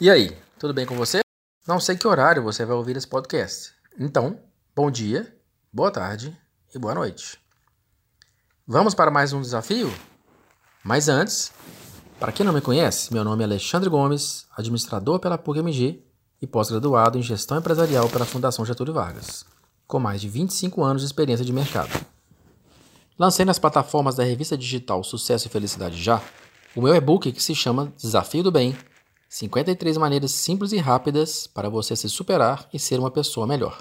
E aí, tudo bem com você? Não sei que horário você vai ouvir esse podcast. Então, bom dia, boa tarde e boa noite. Vamos para mais um desafio? Mas antes, para quem não me conhece, meu nome é Alexandre Gomes, administrador pela PUC-MG e pós-graduado em Gestão Empresarial pela Fundação Getúlio Vargas, com mais de 25 anos de experiência de mercado. Lancei nas plataformas da revista digital Sucesso e Felicidade Já o meu e-book que se chama Desafio do Bem 53 maneiras simples e rápidas para você se superar e ser uma pessoa melhor.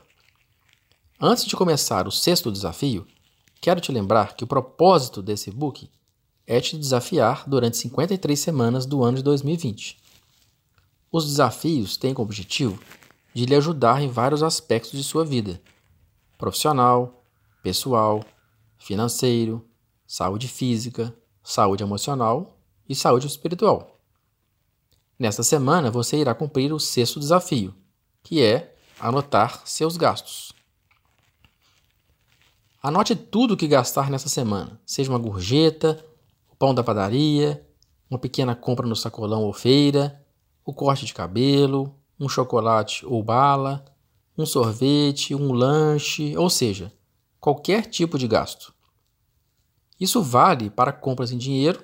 Antes de começar o sexto desafio, quero te lembrar que o propósito desse book é te desafiar durante 53 semanas do ano de 2020. Os desafios têm como objetivo de lhe ajudar em vários aspectos de sua vida: profissional, pessoal, financeiro, saúde física, saúde emocional e saúde espiritual. Nesta semana você irá cumprir o sexto desafio, que é anotar seus gastos. Anote tudo o que gastar nessa semana, seja uma gorjeta, o pão da padaria, uma pequena compra no sacolão ou feira, o corte de cabelo, um chocolate ou bala, um sorvete, um lanche, ou seja, qualquer tipo de gasto. Isso vale para compras em dinheiro,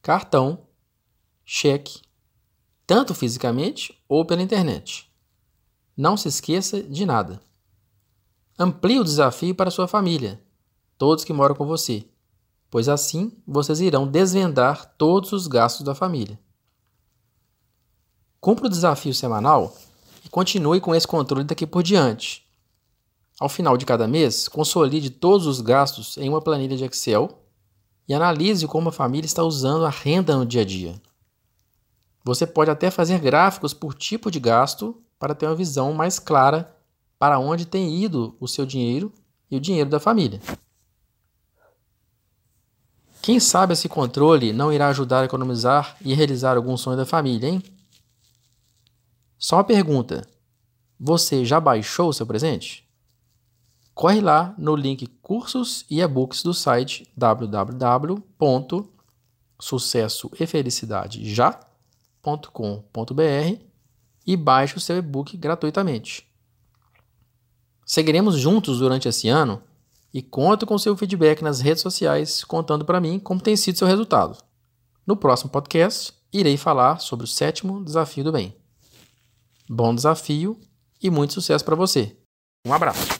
cartão, cheque tanto fisicamente ou pela internet. Não se esqueça de nada. Amplie o desafio para sua família, todos que moram com você, pois assim vocês irão desvendar todos os gastos da família. Cumpra o desafio semanal e continue com esse controle daqui por diante. Ao final de cada mês, consolide todos os gastos em uma planilha de Excel e analise como a família está usando a renda no dia a dia. Você pode até fazer gráficos por tipo de gasto para ter uma visão mais clara para onde tem ido o seu dinheiro e o dinheiro da família. Quem sabe esse controle não irá ajudar a economizar e realizar algum sonho da família, hein? Só uma pergunta: você já baixou o seu presente? Corre lá no link cursos e e-books do site www.sucessoefelicidade.já www.ecoagro.com.br e baixe o seu e-book gratuitamente. Seguiremos juntos durante esse ano e conto com seu feedback nas redes sociais, contando para mim como tem sido seu resultado. No próximo podcast, irei falar sobre o sétimo desafio do bem. Bom desafio e muito sucesso para você. Um abraço.